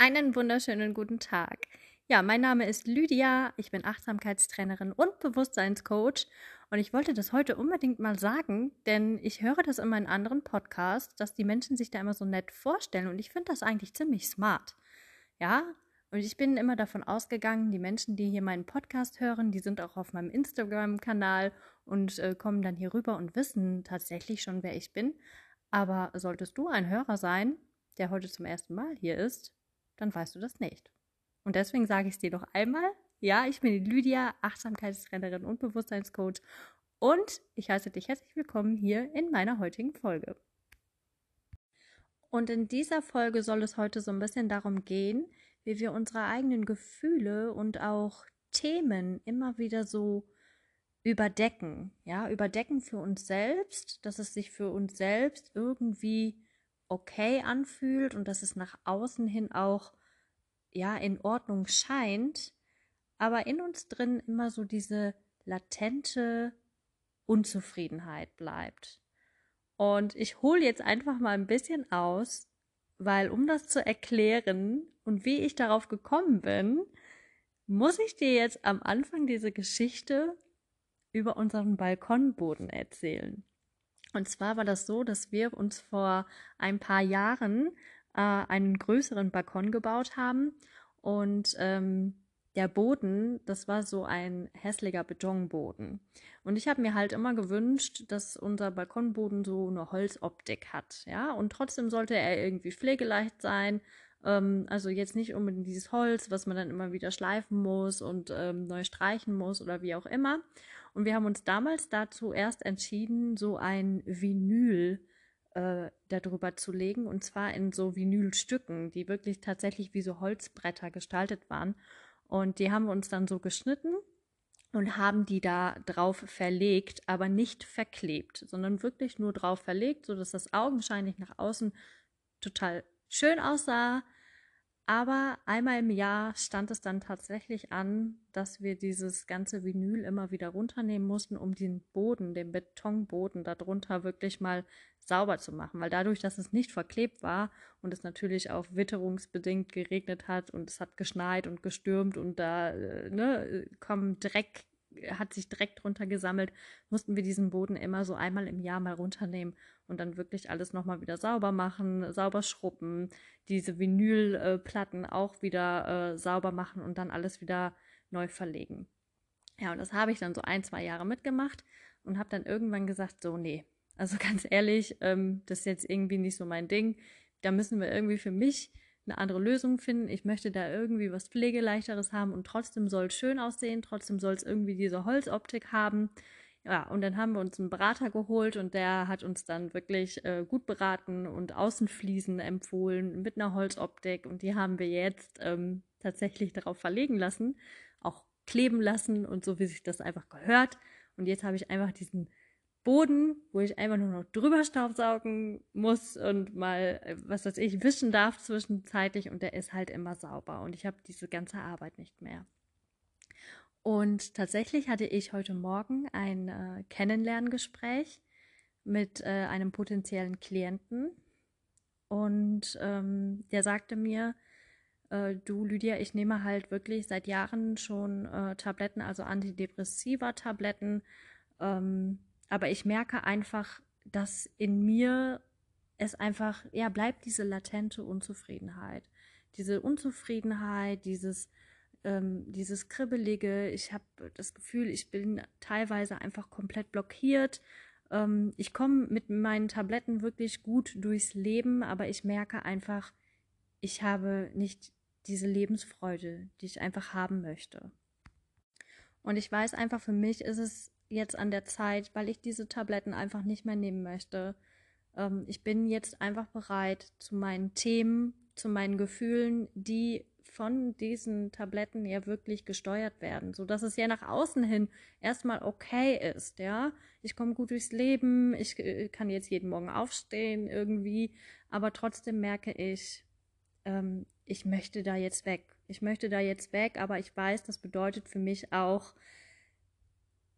Einen wunderschönen guten Tag. Ja, mein Name ist Lydia, ich bin Achtsamkeitstrainerin und Bewusstseinscoach und ich wollte das heute unbedingt mal sagen, denn ich höre das immer in anderen Podcasts, dass die Menschen sich da immer so nett vorstellen und ich finde das eigentlich ziemlich smart. Ja, und ich bin immer davon ausgegangen, die Menschen, die hier meinen Podcast hören, die sind auch auf meinem Instagram-Kanal und äh, kommen dann hier rüber und wissen tatsächlich schon, wer ich bin. Aber solltest du ein Hörer sein, der heute zum ersten Mal hier ist, dann weißt du das nicht. Und deswegen sage ich es dir noch einmal. Ja, ich bin die Lydia, Achtsamkeitstrainerin und Bewusstseinscoach. Und ich heiße dich herzlich willkommen hier in meiner heutigen Folge. Und in dieser Folge soll es heute so ein bisschen darum gehen, wie wir unsere eigenen Gefühle und auch Themen immer wieder so überdecken. Ja, überdecken für uns selbst, dass es sich für uns selbst irgendwie okay anfühlt und dass es nach außen hin auch ja in Ordnung scheint, aber in uns drin immer so diese latente Unzufriedenheit bleibt. Und ich hole jetzt einfach mal ein bisschen aus, weil um das zu erklären und wie ich darauf gekommen bin, muss ich dir jetzt am Anfang diese Geschichte über unseren Balkonboden erzählen. Und zwar war das so, dass wir uns vor ein paar Jahren äh, einen größeren Balkon gebaut haben und ähm, der Boden, das war so ein hässlicher Betonboden. Und ich habe mir halt immer gewünscht, dass unser Balkonboden so eine Holzoptik hat, ja. Und trotzdem sollte er irgendwie pflegeleicht sein. Ähm, also jetzt nicht unbedingt dieses Holz, was man dann immer wieder schleifen muss und ähm, neu streichen muss oder wie auch immer. Und wir haben uns damals dazu erst entschieden, so ein Vinyl äh, darüber zu legen. Und zwar in so Vinylstücken, die wirklich tatsächlich wie so Holzbretter gestaltet waren. Und die haben wir uns dann so geschnitten und haben die da drauf verlegt, aber nicht verklebt, sondern wirklich nur drauf verlegt, sodass das augenscheinlich nach außen total schön aussah, aber einmal im Jahr stand es dann tatsächlich an, dass wir dieses ganze Vinyl immer wieder runternehmen mussten, um den Boden, den Betonboden darunter wirklich mal sauber zu machen. Weil dadurch, dass es nicht verklebt war und es natürlich auch witterungsbedingt geregnet hat und es hat geschneit und gestürmt und da äh, ne, kommen Dreck hat sich direkt drunter gesammelt, mussten wir diesen Boden immer so einmal im Jahr mal runternehmen und dann wirklich alles nochmal wieder sauber machen, sauber schrubben, diese Vinylplatten auch wieder äh, sauber machen und dann alles wieder neu verlegen. Ja, und das habe ich dann so ein, zwei Jahre mitgemacht und habe dann irgendwann gesagt, so, nee, also ganz ehrlich, ähm, das ist jetzt irgendwie nicht so mein Ding. Da müssen wir irgendwie für mich eine andere Lösung finden. Ich möchte da irgendwie was Pflegeleichteres haben und trotzdem soll es schön aussehen, trotzdem soll es irgendwie diese Holzoptik haben. Ja, und dann haben wir uns einen Berater geholt und der hat uns dann wirklich äh, gut beraten und Außenfliesen empfohlen mit einer Holzoptik und die haben wir jetzt ähm, tatsächlich darauf verlegen lassen, auch kleben lassen und so wie sich das einfach gehört. Und jetzt habe ich einfach diesen Boden, wo ich einfach nur noch drüber staubsaugen muss und mal, äh, was weiß ich, wischen darf zwischenzeitlich und der ist halt immer sauber und ich habe diese ganze Arbeit nicht mehr. Und tatsächlich hatte ich heute Morgen ein äh, Kennenlerngespräch mit äh, einem potenziellen Klienten und ähm, der sagte mir, äh, du Lydia, ich nehme halt wirklich seit Jahren schon äh, Tabletten, also Antidepressiva Tabletten. Ähm, aber ich merke einfach, dass in mir es einfach, ja, bleibt diese latente Unzufriedenheit. Diese Unzufriedenheit, dieses, ähm, dieses Kribbelige. Ich habe das Gefühl, ich bin teilweise einfach komplett blockiert. Ähm, ich komme mit meinen Tabletten wirklich gut durchs Leben, aber ich merke einfach, ich habe nicht diese Lebensfreude, die ich einfach haben möchte. Und ich weiß einfach, für mich ist es jetzt an der Zeit, weil ich diese Tabletten einfach nicht mehr nehmen möchte. Ähm, ich bin jetzt einfach bereit, zu meinen Themen, zu meinen Gefühlen, die von diesen Tabletten ja wirklich gesteuert werden, so dass es ja nach außen hin erstmal okay ist, ja. Ich komme gut durchs Leben, ich äh, kann jetzt jeden Morgen aufstehen irgendwie, aber trotzdem merke ich, ähm, ich möchte da jetzt weg. Ich möchte da jetzt weg, aber ich weiß, das bedeutet für mich auch,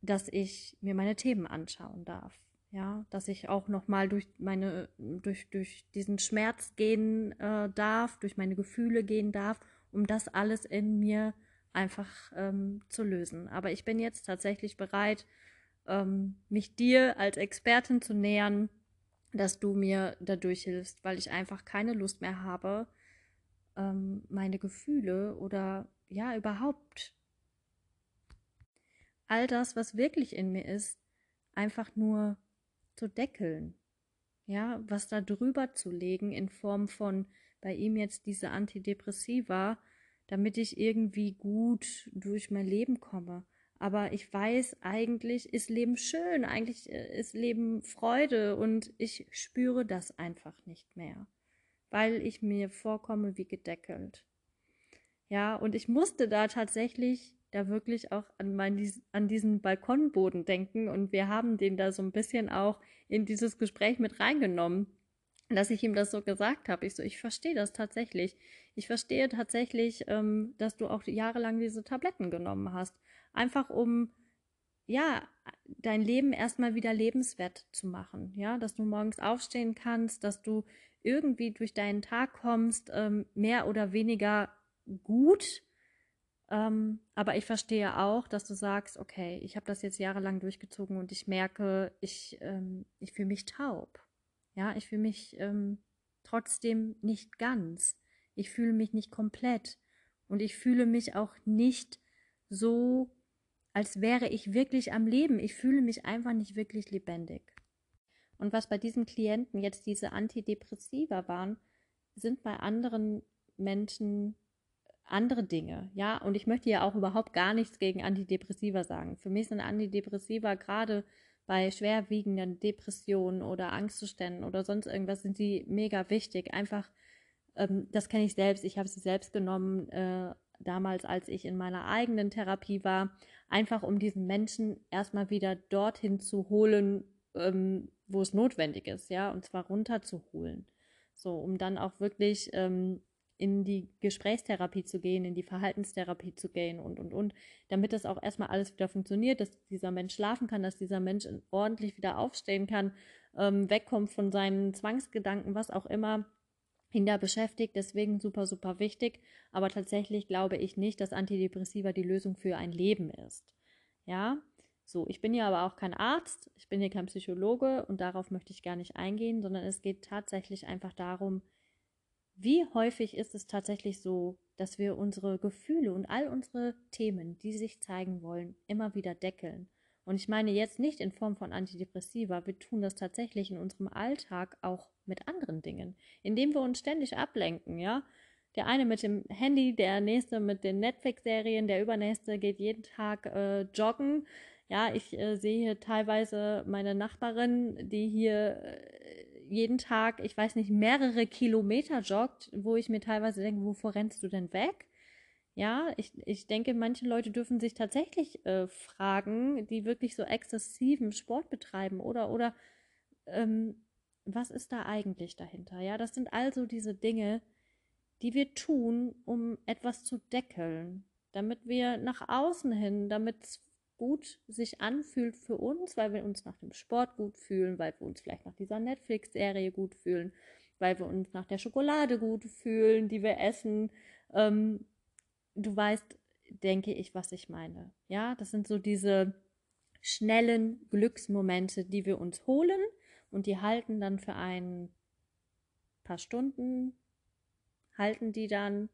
dass ich mir meine Themen anschauen darf. Ja, dass ich auch nochmal durch meine, durch, durch diesen Schmerz gehen äh, darf, durch meine Gefühle gehen darf, um das alles in mir einfach ähm, zu lösen. Aber ich bin jetzt tatsächlich bereit, ähm, mich dir als Expertin zu nähern, dass du mir dadurch hilfst, weil ich einfach keine Lust mehr habe, ähm, meine Gefühle oder ja überhaupt all das, was wirklich in mir ist, einfach nur zu deckeln. Ja, was da drüber zu legen in Form von bei ihm jetzt diese Antidepressiva, damit ich irgendwie gut durch mein Leben komme. Aber ich weiß, eigentlich ist Leben schön, eigentlich äh, ist Leben Freude und ich spüre das einfach nicht mehr, weil ich mir vorkomme wie gedeckelt. Ja, und ich musste da tatsächlich da wirklich auch an, mein, an diesen Balkonboden denken und wir haben den da so ein bisschen auch in dieses Gespräch mit reingenommen, dass ich ihm das so gesagt habe. Ich so, ich verstehe das tatsächlich. Ich verstehe tatsächlich, ähm, dass du auch jahrelang diese Tabletten genommen hast. Einfach um, ja, dein Leben erstmal wieder lebenswert zu machen. Ja, dass du morgens aufstehen kannst, dass du irgendwie durch deinen Tag kommst, ähm, mehr oder weniger gut ähm, aber ich verstehe auch, dass du sagst, okay, ich habe das jetzt jahrelang durchgezogen und ich merke, ich, ähm, ich fühle mich taub. Ja, ich fühle mich ähm, trotzdem nicht ganz. Ich fühle mich nicht komplett. Und ich fühle mich auch nicht so, als wäre ich wirklich am Leben. Ich fühle mich einfach nicht wirklich lebendig. Und was bei diesem Klienten jetzt diese Antidepressiva waren, sind bei anderen Menschen andere Dinge, ja. Und ich möchte ja auch überhaupt gar nichts gegen Antidepressiva sagen. Für mich sind Antidepressiva gerade bei schwerwiegenden Depressionen oder Angstzuständen oder sonst irgendwas sind sie mega wichtig. Einfach, ähm, das kenne ich selbst. Ich habe sie selbst genommen äh, damals, als ich in meiner eigenen Therapie war, einfach um diesen Menschen erstmal wieder dorthin zu holen, ähm, wo es notwendig ist, ja, und zwar runterzuholen. So, um dann auch wirklich ähm, in die Gesprächstherapie zu gehen, in die Verhaltenstherapie zu gehen und, und, und, damit das auch erstmal alles wieder funktioniert, dass dieser Mensch schlafen kann, dass dieser Mensch ordentlich wieder aufstehen kann, ähm, wegkommt von seinen Zwangsgedanken, was auch immer ihn da beschäftigt. Deswegen super, super wichtig. Aber tatsächlich glaube ich nicht, dass Antidepressiva die Lösung für ein Leben ist. Ja, so, ich bin ja aber auch kein Arzt, ich bin hier kein Psychologe und darauf möchte ich gar nicht eingehen, sondern es geht tatsächlich einfach darum, wie häufig ist es tatsächlich so, dass wir unsere Gefühle und all unsere Themen, die sich zeigen wollen, immer wieder deckeln? Und ich meine jetzt nicht in Form von Antidepressiva, wir tun das tatsächlich in unserem Alltag auch mit anderen Dingen, indem wir uns ständig ablenken, ja? Der eine mit dem Handy, der nächste mit den Netflix-Serien, der übernächste geht jeden Tag äh, joggen. Ja, ich äh, sehe teilweise meine Nachbarin, die hier äh, jeden Tag, ich weiß nicht, mehrere Kilometer joggt, wo ich mir teilweise denke, wovor rennst du denn weg? Ja, ich, ich denke, manche Leute dürfen sich tatsächlich äh, fragen, die wirklich so exzessiven Sport betreiben oder, oder ähm, was ist da eigentlich dahinter? Ja, das sind also diese Dinge, die wir tun, um etwas zu deckeln, damit wir nach außen hin, damit es gut sich anfühlt für uns, weil wir uns nach dem Sport gut fühlen, weil wir uns vielleicht nach dieser Netflix-Serie gut fühlen, weil wir uns nach der Schokolade gut fühlen, die wir essen. Ähm, du weißt, denke ich, was ich meine. Ja, das sind so diese schnellen Glücksmomente, die wir uns holen und die halten dann für ein paar Stunden, halten die dann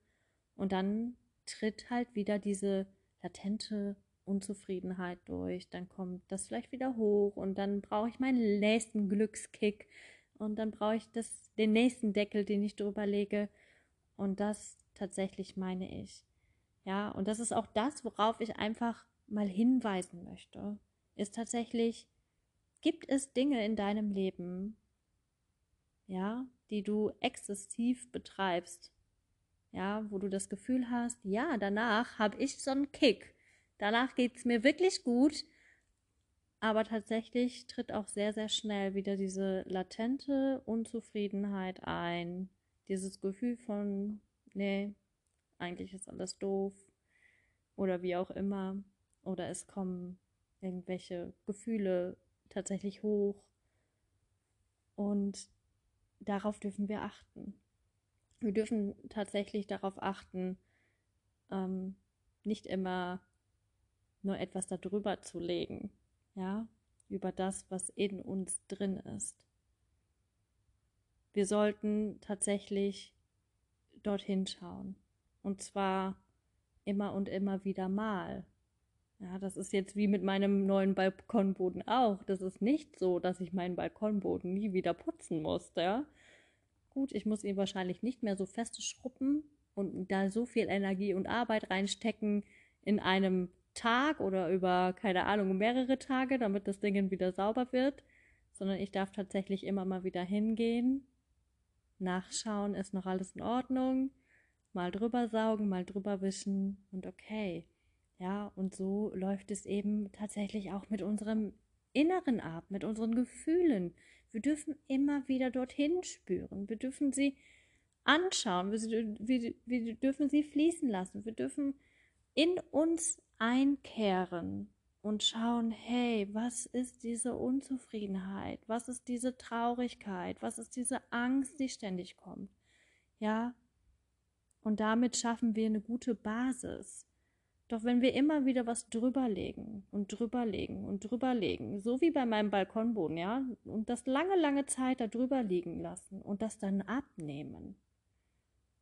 und dann tritt halt wieder diese latente Unzufriedenheit durch, dann kommt das vielleicht wieder hoch und dann brauche ich meinen nächsten Glückskick und dann brauche ich das, den nächsten Deckel, den ich drüber lege und das tatsächlich meine ich. Ja, und das ist auch das, worauf ich einfach mal hinweisen möchte, ist tatsächlich, gibt es Dinge in deinem Leben, ja, die du exzessiv betreibst, ja, wo du das Gefühl hast, ja, danach habe ich so einen Kick Danach geht es mir wirklich gut. Aber tatsächlich tritt auch sehr, sehr schnell wieder diese latente Unzufriedenheit ein. Dieses Gefühl von, nee, eigentlich ist alles doof. Oder wie auch immer. Oder es kommen irgendwelche Gefühle tatsächlich hoch. Und darauf dürfen wir achten. Wir dürfen tatsächlich darauf achten, ähm, nicht immer nur etwas darüber zu legen, ja, über das, was in uns drin ist. Wir sollten tatsächlich dorthin schauen. Und zwar immer und immer wieder mal. Ja, das ist jetzt wie mit meinem neuen Balkonboden auch. Das ist nicht so, dass ich meinen Balkonboden nie wieder putzen muss, ja. Gut, ich muss ihn wahrscheinlich nicht mehr so fest schrubben und da so viel Energie und Arbeit reinstecken in einem Tag oder über, keine Ahnung, mehrere Tage, damit das Ding wieder sauber wird, sondern ich darf tatsächlich immer mal wieder hingehen, nachschauen, ist noch alles in Ordnung, mal drüber saugen, mal drüber wischen und okay. Ja, und so läuft es eben tatsächlich auch mit unserem Inneren ab, mit unseren Gefühlen. Wir dürfen immer wieder dorthin spüren. Wir dürfen sie anschauen. Wir, wir, wir dürfen sie fließen lassen. Wir dürfen in uns einkehren und schauen, hey, was ist diese Unzufriedenheit? Was ist diese Traurigkeit? Was ist diese Angst, die ständig kommt? Ja, und damit schaffen wir eine gute Basis. Doch wenn wir immer wieder was drüberlegen und drüberlegen und drüberlegen, so wie bei meinem Balkonboden, ja, und das lange, lange Zeit da drüber liegen lassen und das dann abnehmen,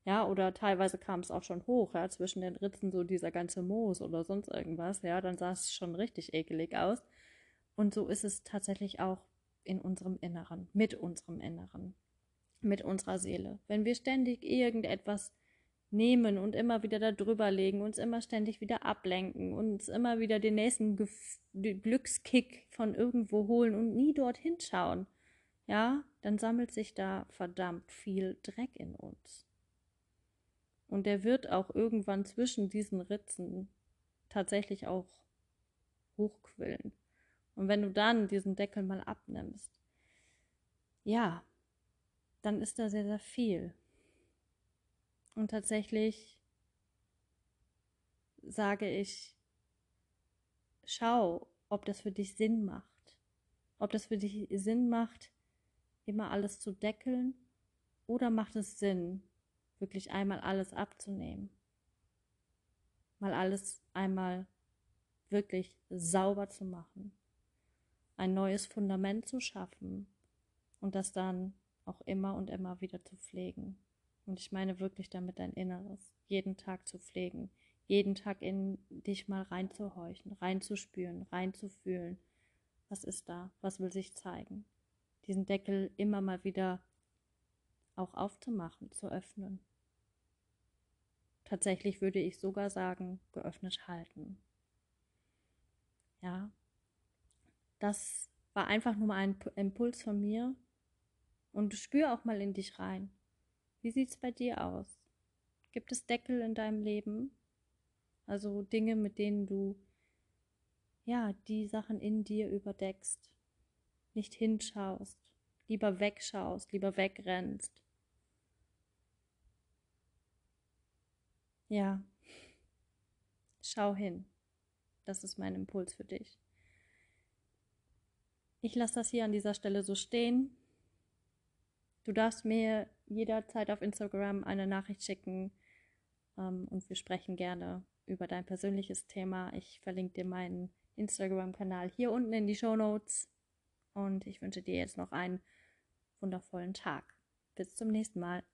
ja, oder teilweise kam es auch schon hoch, ja, zwischen den Ritzen so dieser ganze Moos oder sonst irgendwas, ja, dann sah es schon richtig ekelig aus. Und so ist es tatsächlich auch in unserem Inneren, mit unserem Inneren, mit unserer Seele. Wenn wir ständig irgendetwas nehmen und immer wieder da drüber legen, uns immer ständig wieder ablenken, uns immer wieder den nächsten Gef Glückskick von irgendwo holen und nie dorthin schauen, ja, dann sammelt sich da verdammt viel Dreck in uns. Und der wird auch irgendwann zwischen diesen Ritzen tatsächlich auch hochquillen. Und wenn du dann diesen Deckel mal abnimmst, ja, dann ist da sehr, sehr viel. Und tatsächlich sage ich, schau, ob das für dich Sinn macht. Ob das für dich Sinn macht, immer alles zu deckeln, oder macht es Sinn, wirklich einmal alles abzunehmen. Mal alles einmal wirklich sauber zu machen. Ein neues Fundament zu schaffen und das dann auch immer und immer wieder zu pflegen. Und ich meine wirklich damit dein Inneres, jeden Tag zu pflegen, jeden Tag in dich mal reinzuhorchen, reinzuspüren, reinzufühlen. Was ist da? Was will sich zeigen? Diesen Deckel immer mal wieder auch aufzumachen, zu öffnen. Tatsächlich würde ich sogar sagen, geöffnet halten. Ja, das war einfach nur mal ein Impuls von mir. Und spür auch mal in dich rein. Wie sieht es bei dir aus? Gibt es Deckel in deinem Leben? Also Dinge, mit denen du ja die Sachen in dir überdeckst, nicht hinschaust, lieber wegschaust, lieber wegrennst. Ja, schau hin. Das ist mein Impuls für dich. Ich lasse das hier an dieser Stelle so stehen. Du darfst mir jederzeit auf Instagram eine Nachricht schicken ähm, und wir sprechen gerne über dein persönliches Thema. Ich verlinke dir meinen Instagram-Kanal hier unten in die Show Notes und ich wünsche dir jetzt noch einen wundervollen Tag. Bis zum nächsten Mal.